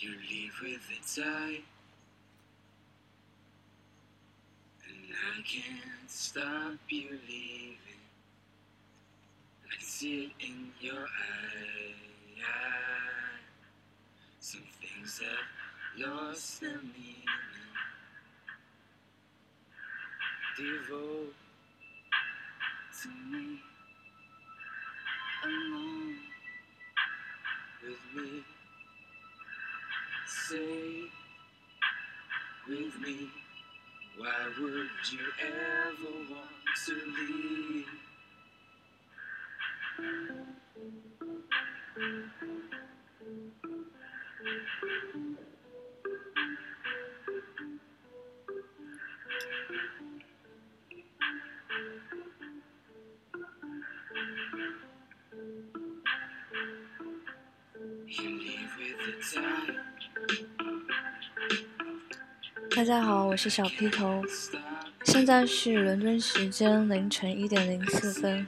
You leave with the tide, and I can't stop you leaving. I see it in your eye. Some things have lost their meaning. Devote to me alone with me. Say with me, why would you ever want to leave? You leave with the tide. 大家好，我是小披头，现在是伦敦时间凌晨一点零四分。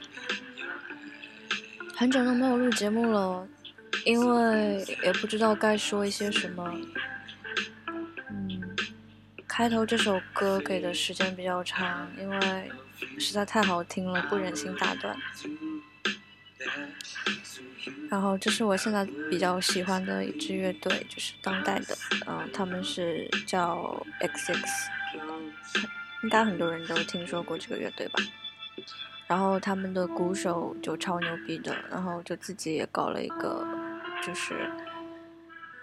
很久都没有录节目了，因为也不知道该说一些什么。嗯，开头这首歌给的时间比较长，因为实在太好听了，不忍心打断。然后这是我现在比较喜欢的一支乐队，就是当代的，嗯、他们是叫 XX，应该很多人都听说过这个乐队吧。然后他们的鼓手就超牛逼的，然后就自己也搞了一个，就是，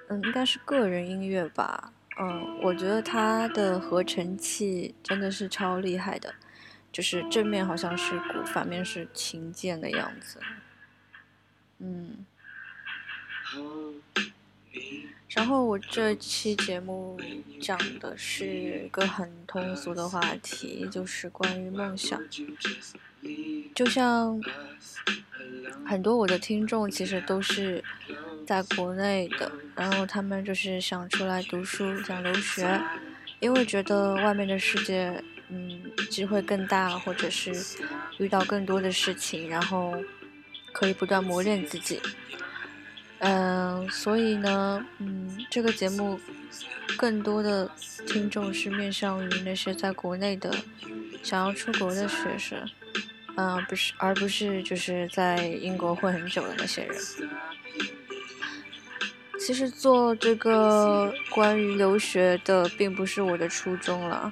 嗯，应该是个人音乐吧，嗯，我觉得他的合成器真的是超厉害的，就是正面好像是鼓，反面是琴键的样子，嗯。然后我这期节目讲的是一个很通俗的话题，就是关于梦想。就像很多我的听众其实都是在国内的，然后他们就是想出来读书，想留学，因为觉得外面的世界，嗯，机会更大，或者是遇到更多的事情，然后可以不断磨练自己。嗯、所以呢，嗯，这个节目更多的听众是面向于那些在国内的想要出国的学生，嗯、不是，而不是就是在英国混很久的那些人。其实做这个关于留学的，并不是我的初衷了。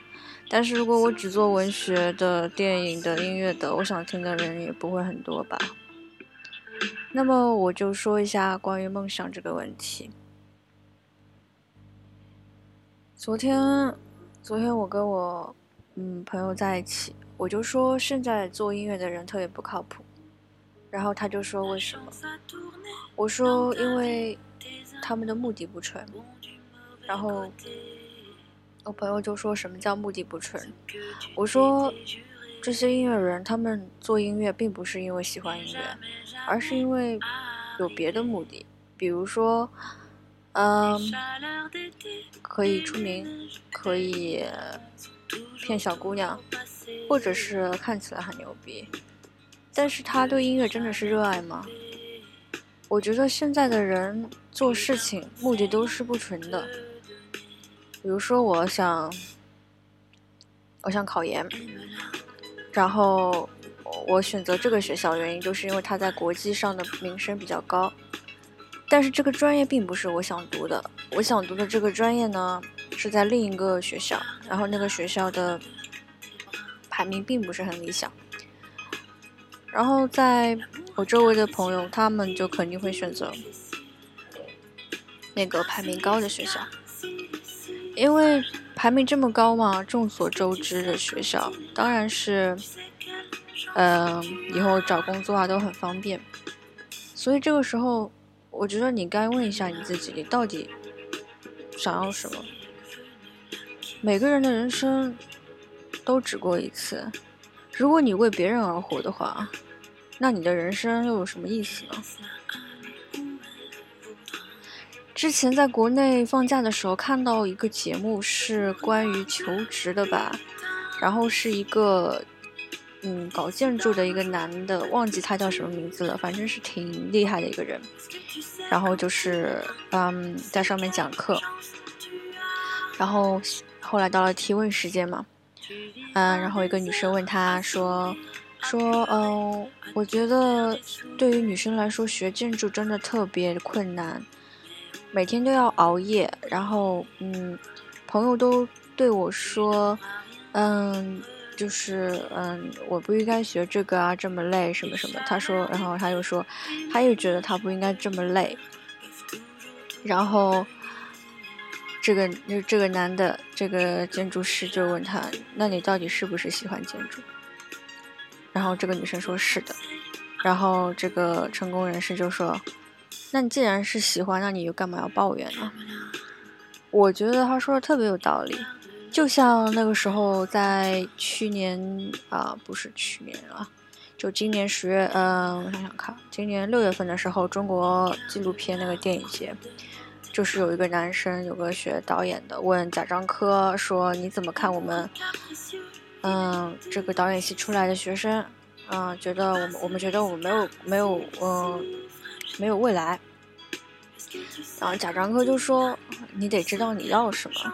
但是如果我只做文学的、电影的、音乐的，我想听的人也不会很多吧。那么我就说一下关于梦想这个问题。昨天，昨天我跟我嗯朋友在一起，我就说现在做音乐的人特别不靠谱，然后他就说为什么？我说因为他们的目的不纯，然后我朋友就说什么叫目的不纯？我说这些音乐人他们做音乐并不是因为喜欢音乐，而是因为有别的目的，比如说，嗯，可以出名，可以骗小姑娘，或者是看起来很牛逼。但是他对音乐真的是热爱吗？我觉得现在的人做事情目的都是不纯的。比如说，我想，我想考研，然后我选择这个学校原因就是因为它在国际上的名声比较高。但是这个专业并不是我想读的，我想读的这个专业呢是在另一个学校，然后那个学校的排名并不是很理想。然后在我周围的朋友，他们就肯定会选择那个排名高的学校，因为排名这么高嘛，众所周知的学校，当然是，嗯、以后找工作啊都很方便。所以这个时候，我觉得你该问一下你自己，你到底想要什么？每个人的人生都只过一次，如果你为别人而活的话，那你的人生又有什么意思呢？之前在国内放假的时候看到一个节目，是关于求职的吧，然后是一个嗯搞建筑的一个男的，忘记他叫什么名字了，反正是挺厉害的一个人。然后就是嗯在上面讲课，然后后来到了提问时间嘛，嗯，然后一个女生问他说说嗯，我觉得对于女生来说学建筑真的特别困难，每天都要熬夜，然后嗯，朋友都对我说嗯。就是嗯，我不应该学这个啊，这么累什么什么。他说，然后他又说，他又觉得他不应该这么累。然后，这个就这个男的这个建筑师就问他：“那你到底是不是喜欢建筑？”然后这个女生说是的。然后这个成功人士就说：“那你既然是喜欢，那你又干嘛要抱怨呢？”我觉得他说的特别有道理。就像那个时候，在去年啊，不是去年啊，就今年十月，嗯，我想想看，今年六月份的时候，中国纪录片那个电影节，就是有一个男生，有个学导演的，问贾樟柯说：“你怎么看我们，嗯，这个导演系出来的学生，嗯，觉得我们，我们觉得我们没有，没有，嗯，没有未来。”然后贾樟柯就说：“你得知道你要什么。”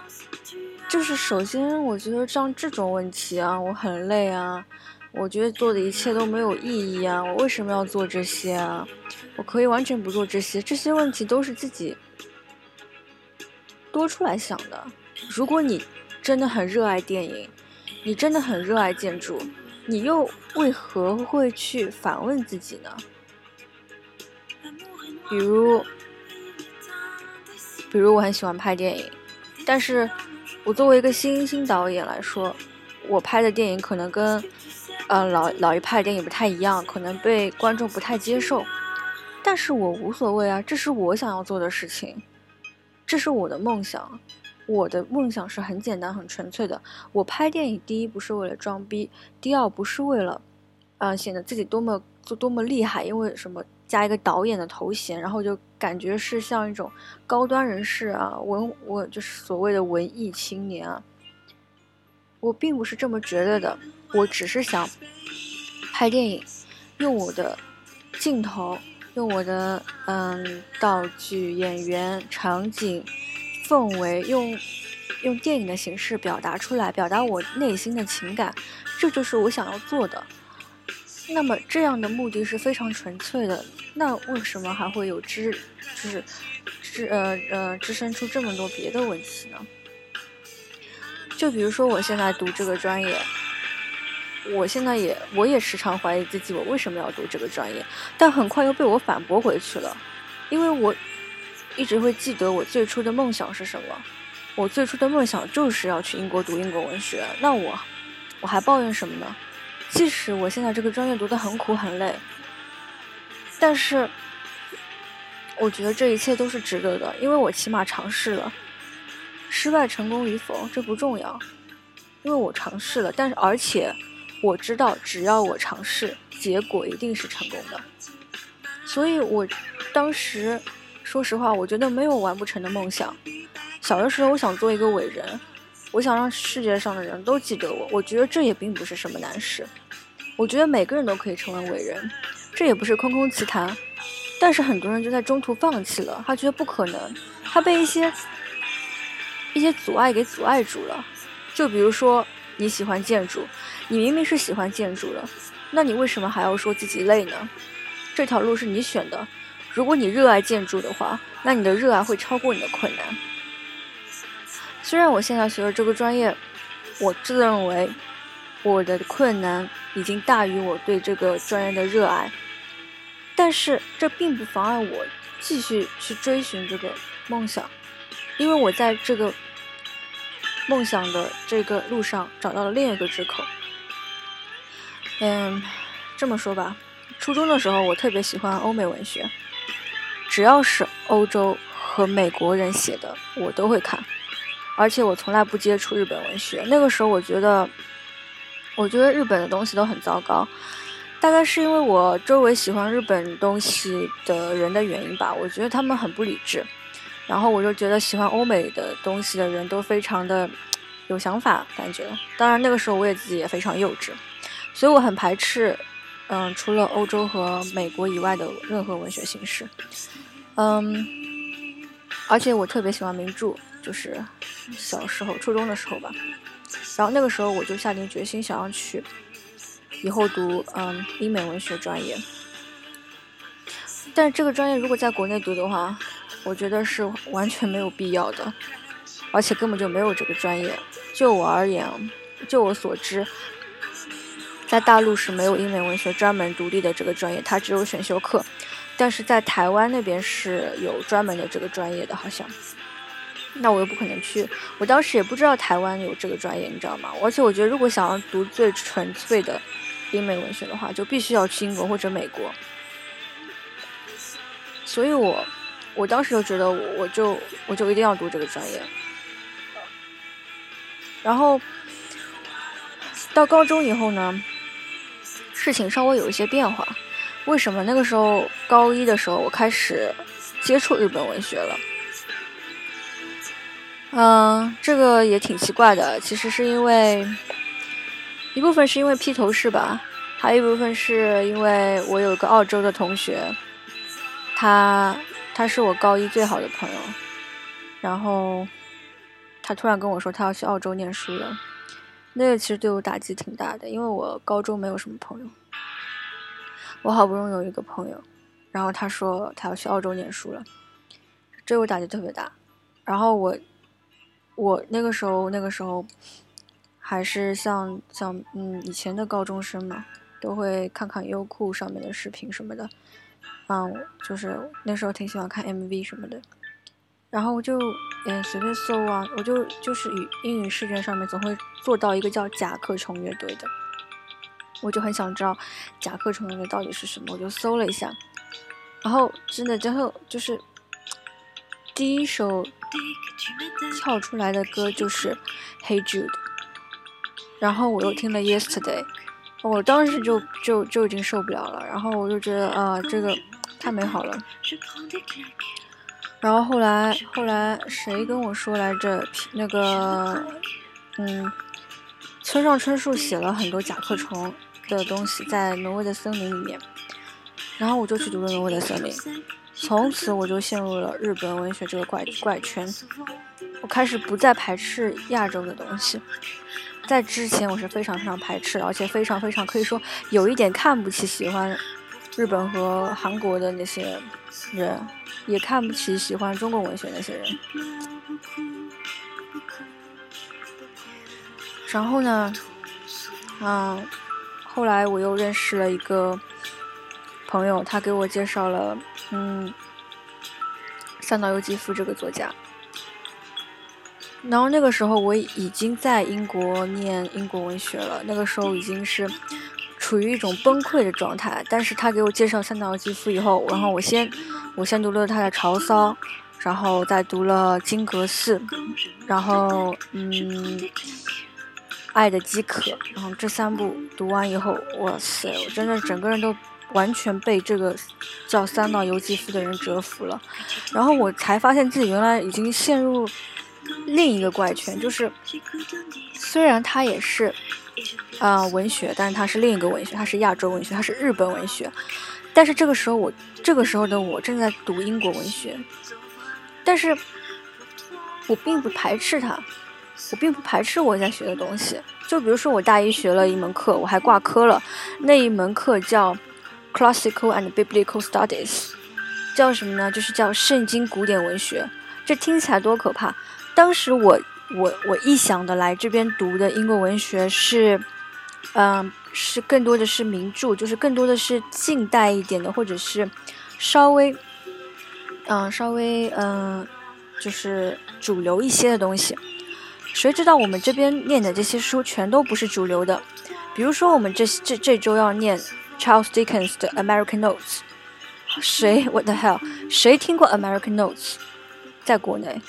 就是首先，我觉得像这种问题啊，我很累啊，我觉得做的一切都没有意义啊，我为什么要做这些啊？我可以完全不做这些，这些问题都是自己多出来想的。如果你真的很热爱电影，你真的很热爱建筑，你又为何会去反问自己呢？比如，比如我很喜欢拍电影，但是。我作为一个新兴导演来说，我拍的电影可能跟，呃老老一派电影不太一样，可能被观众不太接受，但是我无所谓啊，这是我想要做的事情，这是我的梦想，我的梦想是很简单很纯粹的，我拍电影第一不是为了装逼，第二不是为了，啊显得自己多么做多么厉害，因为什么？加一个导演的头衔，然后就感觉是像一种高端人士啊，文我就是所谓的文艺青年啊。我并不是这么觉得的，我只是想拍电影，用我的镜头，用我的嗯道具、演员、场景、氛围，用用电影的形式表达出来，表达我内心的情感，这就是我想要做的。那么这样的目的是非常纯粹的。那为什么还会有支，就是支呃呃支生出这么多别的问题呢？就比如说我现在读这个专业，我现在也我也时常怀疑自己，我为什么要读这个专业？但很快又被我反驳回去了，因为我一直会记得我最初的梦想是什么。我最初的梦想就是要去英国读英国文学。那我我还抱怨什么呢？即使我现在这个专业读得很苦很累。但是，我觉得这一切都是值得的，因为我起码尝试了。失败成功与否这不重要，因为我尝试了。但是，而且我知道，只要我尝试，结果一定是成功的。所以，我当时说实话，我觉得没有完不成的梦想。小的时候，我想做一个伟人，我想让世界上的人都记得我。我觉得这也并不是什么难事。我觉得每个人都可以成为伟人。这也不是空空奇谈，但是很多人就在中途放弃了，他觉得不可能，他被一些一些阻碍给阻碍住了。就比如说你喜欢建筑，你明明是喜欢建筑的，那你为什么还要说自己累呢？这条路是你选的，如果你热爱建筑的话，那你的热爱会超过你的困难。虽然我现在学的这个专业，我自认为我的困难已经大于我对这个专业的热爱。但是这并不妨碍我继续去追寻这个梦想，因为我在这个梦想的这个路上找到了另一个支口。嗯，这么说吧，初中的时候我特别喜欢欧美文学，只要是欧洲和美国人写的我都会看，而且我从来不接触日本文学。那个时候我觉得，我觉得日本的东西都很糟糕。大概是因为我周围喜欢日本东西的人的原因吧，我觉得他们很不理智，然后我就觉得喜欢欧美的东西的人都非常的有想法，感觉。当然那个时候我也自己也非常幼稚，所以我很排斥，嗯，除了欧洲和美国以外的任何文学形式。嗯，而且我特别喜欢名著，就是小时候初中的时候吧。然后那个时候我就下定决心想要去以后读嗯英美文学专业。但是这个专业如果在国内读的话，我觉得是完全没有必要的，而且根本就没有这个专业。就我而言，就我所知，在大陆是没有英美文学专门独立的这个专业，它只有选修课。但是在台湾那边是有专门的这个专业的，好像。那我又不可能去，我当时也不知道台湾有这个专业，你知道吗？而且我觉得，如果想要读最纯粹的英美文学的话，就必须要去英国或者美国。所以我，我当时就觉得，我就我就一定要读这个专业。然后到高中以后呢，事情稍微有一些变化。为什么那个时候高一的时候我开始接触日本文学了？嗯，这个也挺奇怪的。其实是因为一部分是因为披头士吧，还有一部分是因为我有个澳洲的同学，他他是我高一最好的朋友，然后他突然跟我说他要去澳洲念书了，那个其实对我打击挺大的，因为我高中没有什么朋友。我好不容易有一个朋友，然后他说他要去澳洲念书了，这我打击特别大。然后我，我那个时候那个时候，还是像像嗯以前的高中生嘛，都会看看优酷上面的视频什么的，嗯，就是那时候挺喜欢看 MV 什么的。然后我就嗯随便搜啊，我就就是语英语试卷上面总会做到一个叫甲壳虫乐队的。我就很想知道甲壳虫乐队到底是什么，我就搜了一下，然后真的，之后就是第一首跳出来的歌就是《Hey Jude》，然后我又听了《Yesterday》，我当时就就就已经受不了了，然后我就觉得啊，这个太美好了。然后后来后来谁跟我说来着？那个嗯，村上春树写了很多甲壳虫。的东西在挪威的森林里面，然后我就去读了挪威的森林，从此我就陷入了日本文学这个怪怪圈。我开始不再排斥亚洲的东西，在之前我是非常非常排斥，而且非常非常可以说有一点看不起喜欢日本和韩国的那些人，也看不起喜欢中国文学那些人。然后呢，嗯。后来我又认识了一个朋友，他给我介绍了，嗯，三岛由纪夫这个作家。然后那个时候我已经在英国念英国文学了，那个时候已经是处于一种崩溃的状态。但是他给我介绍三岛由纪夫以后，然后我先我先读了他的《潮骚》，然后再读了《金阁寺》，然后嗯。爱的饥渴，然后这三部读完以后，哇塞，我真的整个人都完全被这个叫三岛由纪夫的人折服了。然后我才发现自己原来已经陷入另一个怪圈，就是虽然他也是啊文学，但是他是另一个文学，他是亚洲文学，他是日本文学。但是这个时候我这个时候的我正在读英国文学，但是我并不排斥他。我并不排斥我在学的东西，就比如说我大一学了一门课，我还挂科了，那一门课叫 Classical and Biblical Studies，叫什么呢？就是叫圣经古典文学。这听起来多可怕！当时我我我臆想的来这边读的英国文学是，嗯，是更多的是名著，就是更多的是近代一点的，或者是稍微，嗯，稍微嗯，就是主流一些的东西。谁知道我们这边念的这些书全都不是主流的，比如说我们这这这周要念 Charles Dickens 的 American Notes，谁 What the hell？谁听过 American Notes？在国内，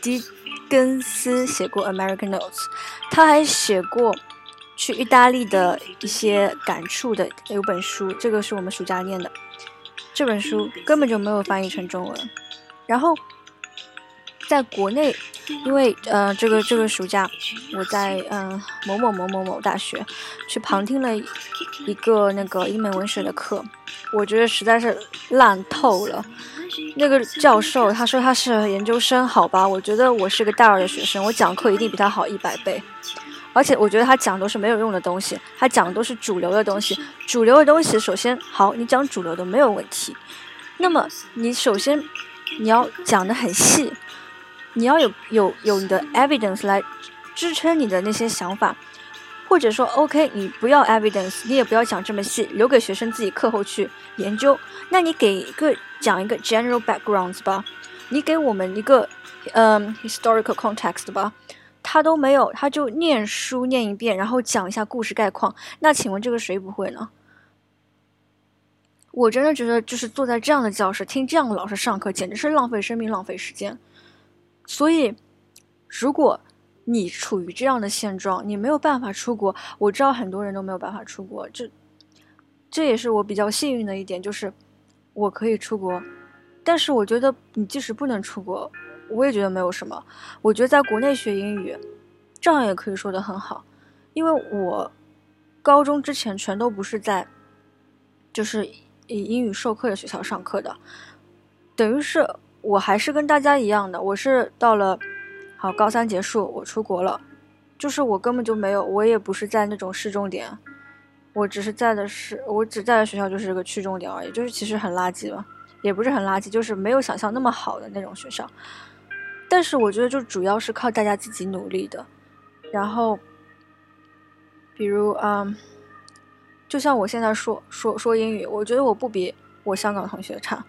狄更斯写过 American Notes，他还写过去意大利的一些感触的有本书，这个是我们暑假念的，这本书根本就没有翻译成中文，然后。在国内，因为呃，这个这个暑假我在嗯某某某某某大学去旁听了一个那个英美文学的课，我觉得实在是烂透了。那个教授他说他是研究生，好吧，我觉得我是个大二的学生，我讲课一定比他好一百倍。而且我觉得他讲都是没有用的东西，他讲的都是主流的东西。主流的东西，首先好，你讲主流的没有问题。那么你首先你要讲的很细。你要有有有你的 evidence 来支撑你的那些想法，或者说 OK，你不要 evidence，你也不要讲这么细，留给学生自己课后去研究。那你给一个讲一个 general backgrounds 吧，你给我们一个嗯 historical context 吧，他都没有，他就念书念一遍，然后讲一下故事概况。那请问这个谁不会呢？我真的觉得就是坐在这样的教室听这样的老师上课，简直是浪费生命，浪费时间。所以，如果你处于这样的现状，你没有办法出国，我知道很多人都没有办法出国，这这也是我比较幸运的一点，就是我可以出国。但是我觉得你即使不能出国，我也觉得没有什么。我觉得在国内学英语，照样也可以说的很好，因为我高中之前全都不是在就是以英语授课的学校上课的，等于是。我还是跟大家一样的，我是到了好高三结束，我出国了，就是我根本就没有，我也不是在那种市重点，我只是在的是，我只在的学校就是个区重点而已，就是其实很垃圾了，也不是很垃圾，就是没有想象那么好的那种学校。但是我觉得就主要是靠大家自己努力的，然后，比如嗯，就像我现在说说说英语，我觉得我不比我香港同学差。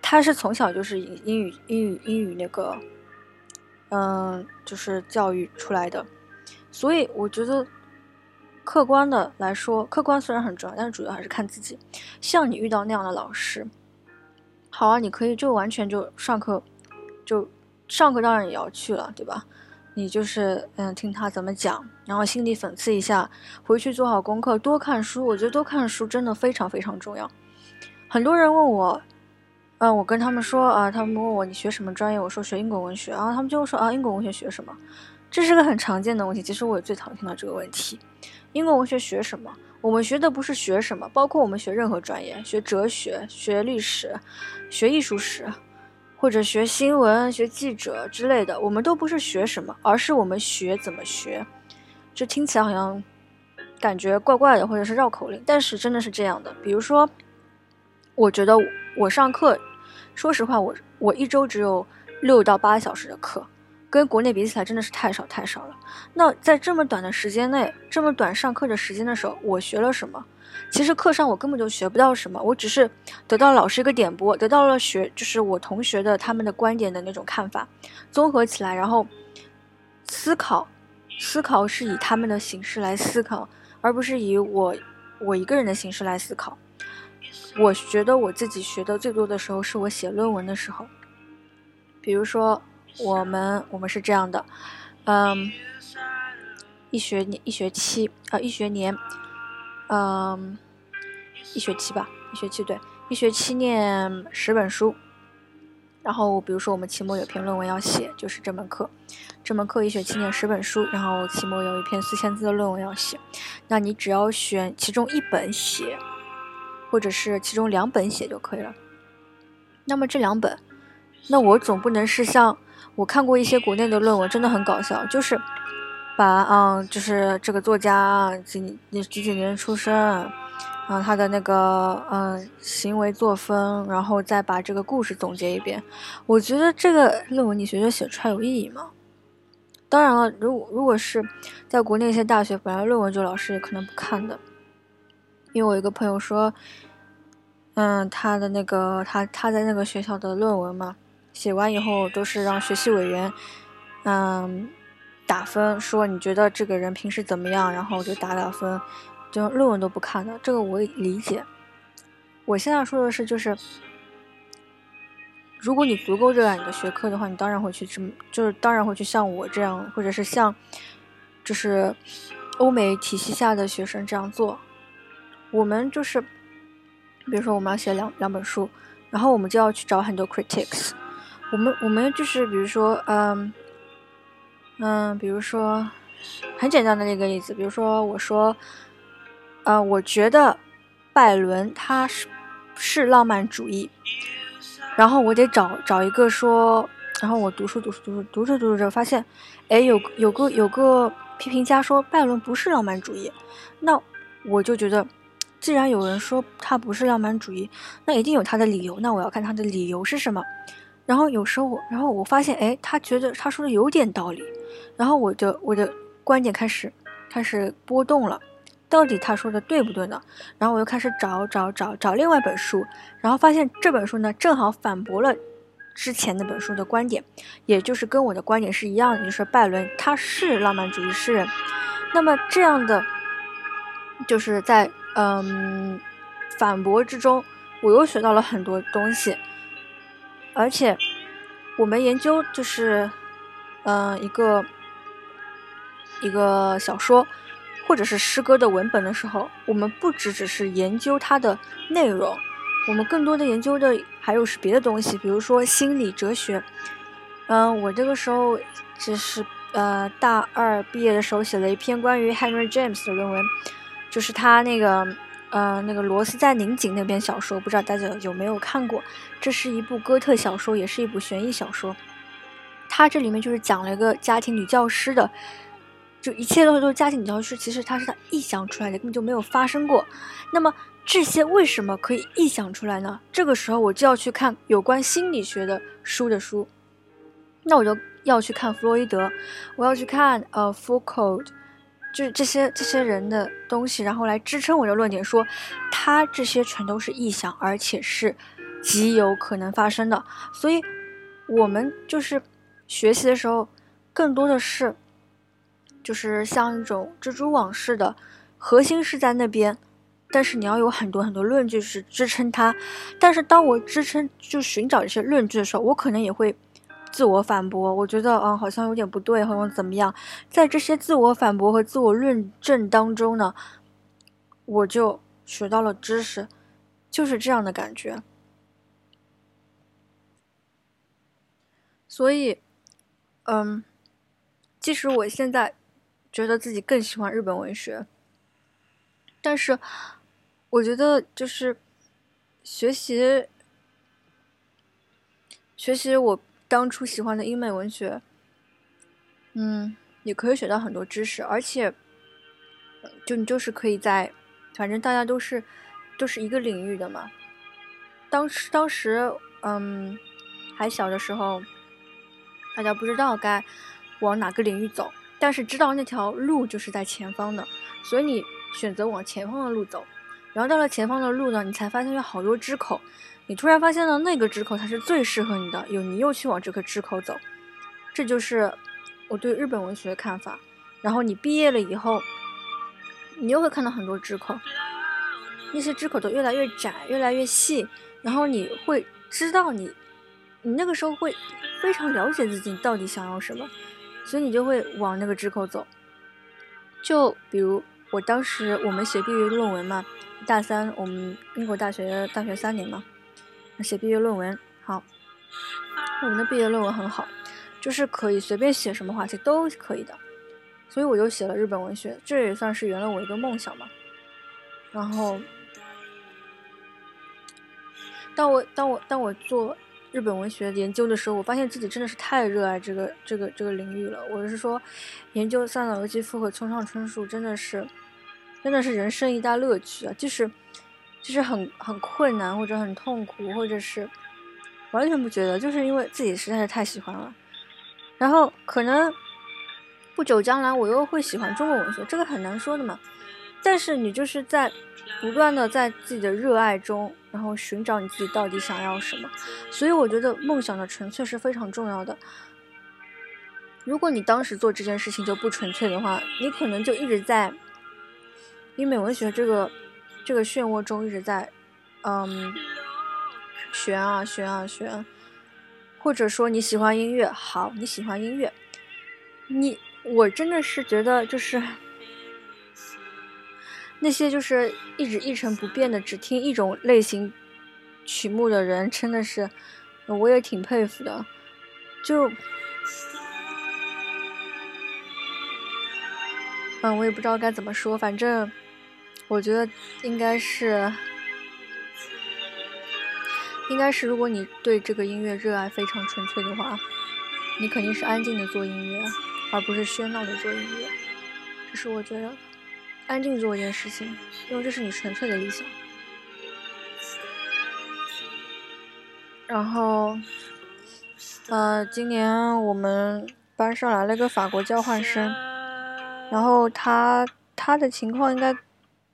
他是从小就是英英语英语英语那个，嗯，就是教育出来的，所以我觉得客观的来说，客观虽然很重要，但是主要还是看自己。像你遇到那样的老师，好啊，你可以就完全就上课，就上课当然也要去了，对吧？你就是嗯听他怎么讲，然后心里讽刺一下，回去做好功课，多看书。我觉得多看书真的非常非常重要。很多人问我。嗯，我跟他们说啊，他们问我你学什么专业，我说学英国文学，然后他们就会说啊，英国文学学什么？这是个很常见的问题，其实我也最讨厌听到这个问题。英国文学学什么？我们学的不是学什么，包括我们学任何专业，学哲学、学历史、学艺术史，或者学新闻、学记者之类的，我们都不是学什么，而是我们学怎么学。这听起来好像感觉怪怪的，或者是绕口令，但是真的是这样的。比如说，我觉得我上课。说实话，我我一周只有六到八小时的课，跟国内比起来真的是太少太少了。那在这么短的时间内，这么短上课的时间的时候，我学了什么？其实课上我根本就学不到什么，我只是得到老师一个点拨，得到了学就是我同学的他们的观点的那种看法，综合起来，然后思考，思考是以他们的形式来思考，而不是以我我一个人的形式来思考。我觉得我自己学的最多的时候是我写论文的时候，比如说我们我们是这样的，嗯，一学年一学期啊一学年，嗯，一学期吧一学期对一学期念十本书，然后比如说我们期末有篇论文要写，就是这门课，这门课一学期念十本书，然后期末有一篇四千字的论文要写，那你只要选其中一本写。或者是其中两本写就可以了。那么这两本，那我总不能是像我看过一些国内的论文，真的很搞笑，就是把嗯，就是这个作家几几几年出生，然后他的那个嗯行为作风，然后再把这个故事总结一遍。我觉得这个论文你学着写出来有意义吗？当然了，如果如果是在国内一些大学，本来论文就老师也可能不看的。因为我一个朋友说，嗯，他的那个他他在那个学校的论文嘛，写完以后都是让学习委员，嗯，打分，说你觉得这个人平时怎么样，然后就打打分，就论文都不看的，这个我理解。我现在说的是，就是如果你足够热爱你的学科的话，你当然会去这么，就是当然会去像我这样，或者是像，就是欧美体系下的学生这样做。我们就是，比如说我们要写两两本书，然后我们就要去找很多 critics，我们我们就是比如说，嗯嗯，比如说很简单的那个例子，比如说我说，呃，我觉得拜伦他是是浪漫主义，然后我得找找一个说，然后我读书读书读书读着读着发现，哎，有有个有个批评家说拜伦不是浪漫主义，那我就觉得。既然有人说他不是浪漫主义，那一定有他的理由。那我要看他的理由是什么。然后有时候我，然后我发现，哎，他觉得他说的有点道理。然后我的我的观点开始开始波动了，到底他说的对不对呢？然后我又开始找找找找另外一本书，然后发现这本书呢正好反驳了之前那本书的观点，也就是跟我的观点是一样的，就是拜伦他是浪漫主义诗人。那么这样的就是在。嗯，反驳之中，我又学到了很多东西，而且我们研究就是，嗯，一个一个小说或者是诗歌的文本的时候，我们不只只是研究它的内容，我们更多的研究的还有是别的东西，比如说心理哲学。嗯，我这个时候只是呃大二毕业的时候写了一篇关于 Henry James 的论文。就是他那个，呃，那个罗斯在宁景那篇小说，不知道大家有没有看过？这是一部哥特小说，也是一部悬疑小说。他这里面就是讲了一个家庭女教师的，就一切东西都是家庭女教师，其实他是他臆想出来的，根本就没有发生过。那么这些为什么可以臆想出来呢？这个时候我就要去看有关心理学的书的书，那我就要去看弗洛伊德，我要去看呃 Foucault。就是这些这些人的东西，然后来支撑我的论点，说他这些全都是臆想，而且是极有可能发生的。所以，我们就是学习的时候，更多的是就是像一种蜘蛛网似的，核心是在那边，但是你要有很多很多论据是支撑它。但是当我支撑就寻找一些论据的时候，我可能也会。自我反驳，我觉得嗯，好像有点不对，好像怎么样？在这些自我反驳和自我论证当中呢，我就学到了知识，就是这样的感觉。所以，嗯，即使我现在觉得自己更喜欢日本文学，但是我觉得就是学习学习我。当初喜欢的英美文学，嗯，也可以学到很多知识，而且，就你就是可以在，反正大家都是，都是一个领域的嘛。当时当时，嗯，还小的时候，大家不知道该往哪个领域走，但是知道那条路就是在前方的，所以你选择往前方的路走，然后到了前方的路呢，你才发现有好多支口。你突然发现了那个支口，它是最适合你的，有你又去往这个支口走，这就是我对日本文学的看法。然后你毕业了以后，你又会看到很多支口，那些支口都越来越窄，越来越细。然后你会知道你，你那个时候会非常了解自己到底想要什么，所以你就会往那个支口走。就比如我当时我们写毕业论文嘛，大三我们英国大学大学三年嘛。写毕业论文好，我们的毕业论文很好，就是可以随便写什么话题都可以的，所以我就写了日本文学，这也算是圆了我一个梦想嘛。然后，当我当我当我做日本文学研究的时候，我发现自己真的是太热爱这个这个这个领域了。我是说，研究三岛由纪夫和村上春树真的是真的是人生一大乐趣啊，就是。就是很很困难，或者很痛苦，或者是完全不觉得，就是因为自己实在是太喜欢了。然后可能不久将来我又会喜欢中国文学，这个很难说的嘛。但是你就是在不断的在自己的热爱中，然后寻找你自己到底想要什么。所以我觉得梦想的纯粹是非常重要的。如果你当时做这件事情就不纯粹的话，你可能就一直在英美文学这个。这个漩涡中一直在，嗯，旋啊旋啊旋，或者说你喜欢音乐，好，你喜欢音乐，你我真的是觉得就是那些就是一直一成不变的只听一种类型曲目的人，真的是我也挺佩服的。就，嗯，我也不知道该怎么说，反正我觉得应该是，应该是，如果你对这个音乐热爱非常纯粹的话，你肯定是安静的做音乐，而不是喧闹的做音乐。这是我觉得，安静做一件事情，因为这是你纯粹的理想。然后，呃，今年我们班上来了个法国交换生，然后他他的情况应该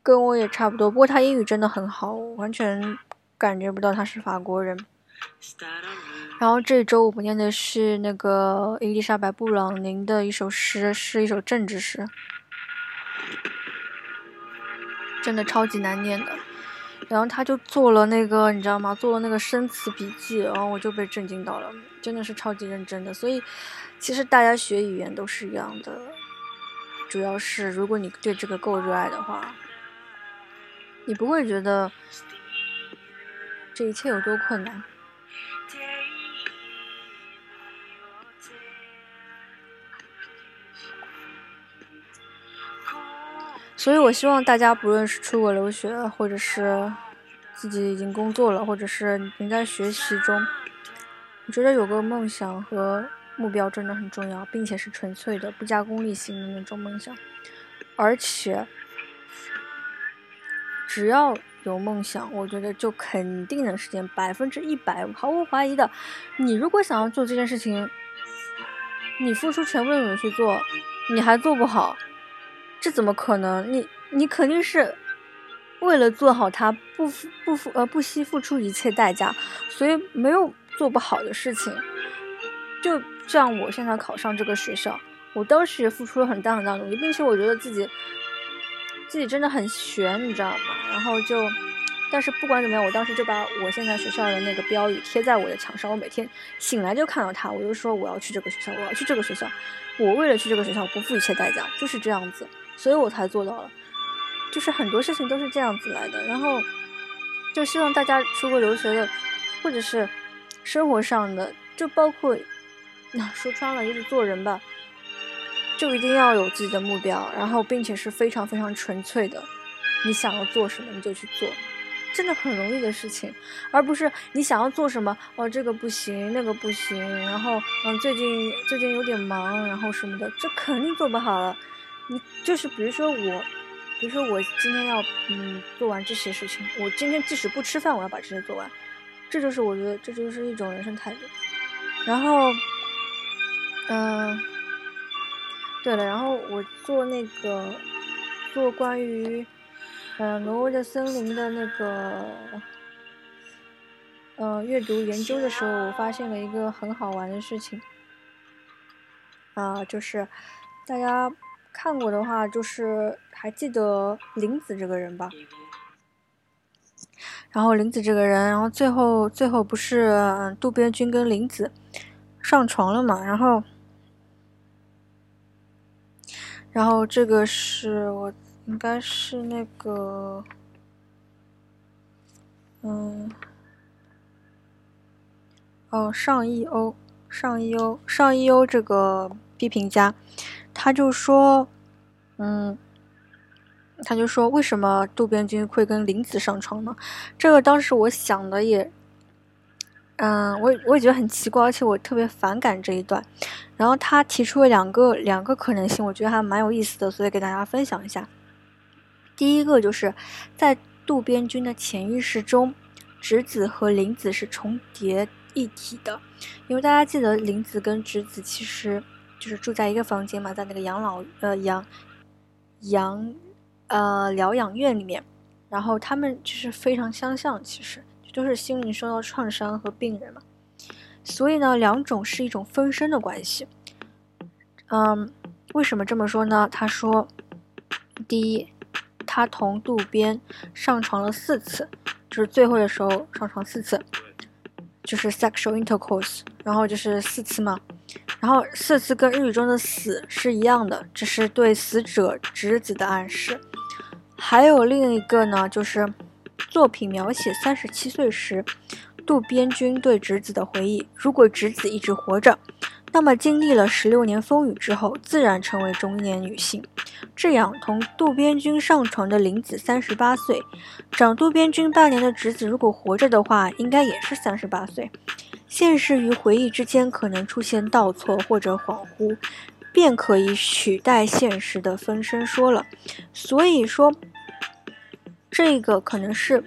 跟我也差不多，不过他英语真的很好，完全感觉不到他是法国人。然后这周我们念的是那个伊丽莎白·布朗宁的一首诗，是一首政治诗，真的超级难念的。然后他就做了那个，你知道吗？做了那个生词笔记，然后我就被震惊到了，真的是超级认真的。所以，其实大家学语言都是一样的，主要是如果你对这个够热爱的话，你不会觉得这一切有多困难。所以，我希望大家不论是出国留学，或者是自己已经工作了，或者是你在学习中，我觉得有个梦想和目标真的很重要，并且是纯粹的、不加功利性的那种梦想。而且，只要有梦想，我觉得就肯定能实现，百分之一百毫无怀疑的。你如果想要做这件事情，你付出全部的努力去做，你还做不好。这怎么可能？你你肯定是为了做好它，不不付呃不惜付出一切代价，所以没有做不好的事情。就像我现在考上这个学校，我当时也付出了很大很大努力，并且我觉得自己自己真的很悬，你知道吗？然后就。但是不管怎么样，我当时就把我现在学校的那个标语贴在我的墙上。我每天醒来就看到它，我就说我要去这个学校，我要去这个学校。我为了去这个学校，不付一切代价，就是这样子，所以我才做到了。就是很多事情都是这样子来的。然后就希望大家出国留学的，或者是生活上的，就包括那 说穿了就是做人吧，就一定要有自己的目标，然后并且是非常非常纯粹的，你想要做什么你就去做。真的很容易的事情，而不是你想要做什么哦，这个不行，那个不行，然后嗯，最近最近有点忙，然后什么的，这肯定做不好了。你就是比如说我，比如说我今天要嗯做完这些事情，我今天即使不吃饭，我要把这些做完，这就是我觉得这就是一种人生态度。然后嗯，对了，然后我做那个做关于。呃，挪威的森林的那个，呃，阅读研究的时候，我发现了一个很好玩的事情，啊，就是大家看过的话，就是还记得林子这个人吧？然后林子这个人，然后最后最后不是渡边君跟林子上床了嘛？然后，然后这个是我。应该是那个，嗯，哦，上亿欧，上亿欧，上亿欧这个批评家，他就说，嗯，他就说，为什么渡边君会跟林子上床呢？这个当时我想的也，嗯，我我也觉得很奇怪，而且我特别反感这一段。然后他提出了两个两个可能性，我觉得还蛮有意思的，所以给大家分享一下。第一个就是在渡边君的潜意识中，直子和林子是重叠一体的，因为大家记得林子跟直子其实就是住在一个房间嘛，在那个养老呃养养呃疗养院里面，然后他们就是非常相像，其实就是心灵受到创伤和病人嘛，所以呢，两种是一种分身的关系。嗯，为什么这么说呢？他说，第一。他同渡边上床了四次，就是最后的时候上床四次，就是 sexual intercourse，然后就是四次嘛，然后四次跟日语中的死是一样的，这是对死者侄子的暗示。还有另一个呢，就是作品描写三十七岁时，渡边君对侄子的回忆。如果侄子一直活着，那么经历了十六年风雨之后，自然成为中年女性。这样，同渡边君上床的林子三十八岁，长渡边君半年的侄子如果活着的话，应该也是三十八岁。现实与回忆之间可能出现倒错或者恍惚，便可以取代现实的分身说了。所以说，这个可能是，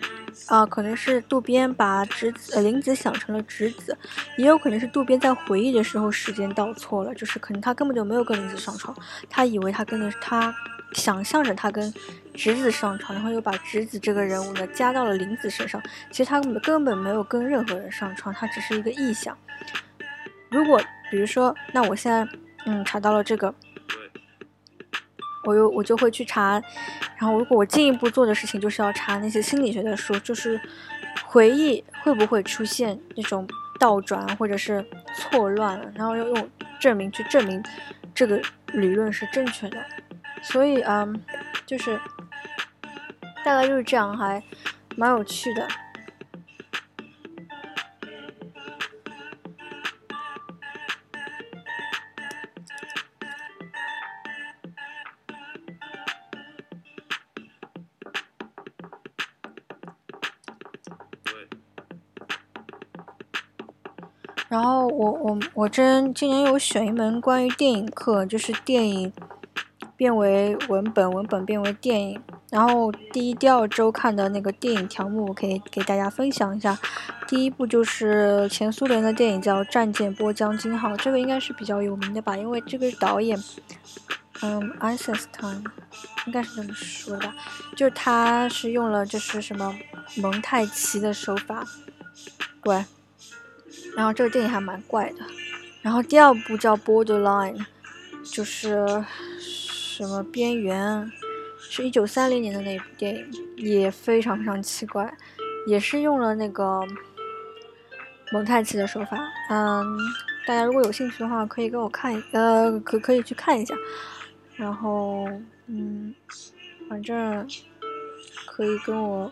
啊，可能是渡边把直子呃林子想成了直子，也有可能是渡边在回忆的时候时间倒错了，就是可能他根本就没有跟林子上床，他以为他跟的他。想象着他跟直子上床，然后又把直子这个人物呢加到了林子身上。其实他根本没有跟任何人上床，他只是一个臆想。如果比如说，那我现在嗯查到了这个，我又我就会去查。然后如果我进一步做的事情就是要查那些心理学的书，就是回忆会不会出现那种倒转或者是错乱，然后要用证明去证明这个理论是正确的。所以，嗯，就是大概就是这样，还蛮有趣的。我我我真今年有选一门关于电影课，就是电影。变为文本，文本变为电影。然后第一、第二周看的那个电影条目，我可以给大家分享一下。第一部就是前苏联的电影，叫《战舰波江金号》，这个应该是比较有名的吧？因为这个导演，嗯，艾森斯坦，应该是这么说的，就是他是用了就是什么蒙太奇的手法，对。然后这个电影还蛮怪的。然后第二部叫《Borderline》，就是。什么边缘，是一九三零年的那部电影，也非常非常奇怪，也是用了那个蒙太奇的手法。嗯，大家如果有兴趣的话，可以跟我看，呃，可可以去看一下。然后，嗯，反正可以跟我，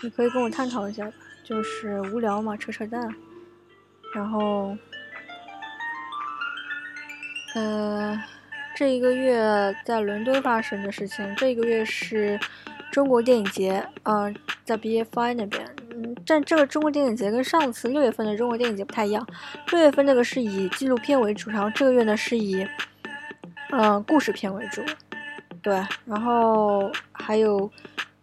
你可以跟我探讨一下，就是无聊嘛，扯扯淡。然后，呃。这一个月在伦敦发生的事情，这一个月是中国电影节，呃，在 BFI 那边。嗯，但这个中国电影节跟上次六月份的中国电影节不太一样，六月份那个是以纪录片为主，然后这个月呢是以，嗯，故事片为主。对，然后还有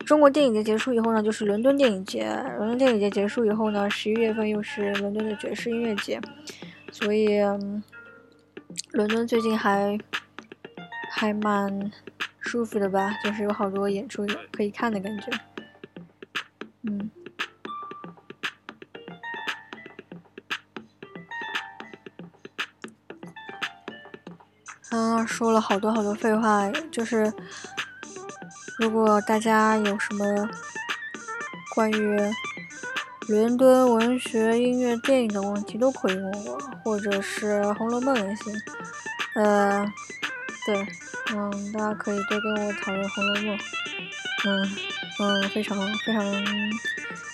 中国电影节结束以后呢，就是伦敦电影节，伦敦电影节结束以后呢，十一月份又是伦敦的爵士音乐节，所以伦敦最近还。还蛮舒服的吧，就是有好多演出可以看的感觉。嗯，啊，说了好多好多废话，就是如果大家有什么关于伦敦文学、音乐、电影的问题，都可以问我，或者是《红楼梦》也行，呃，对。嗯，大家可以多跟我讨论《红楼梦》。嗯嗯，非常非常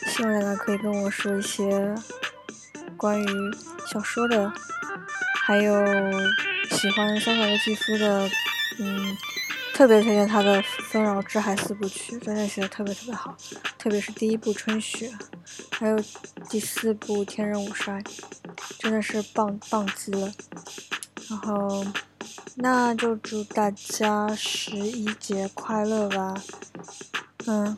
希望大家可以跟我说一些关于小说的，还有喜欢香港的纪夫的，嗯，特别推荐他的《纷扰之海》四部曲，真的写的特别特别好，特别是第一部《春雪》，还有第四部《天人五衰》，真的是棒棒极了。然后。那就祝大家十一节快乐吧，嗯。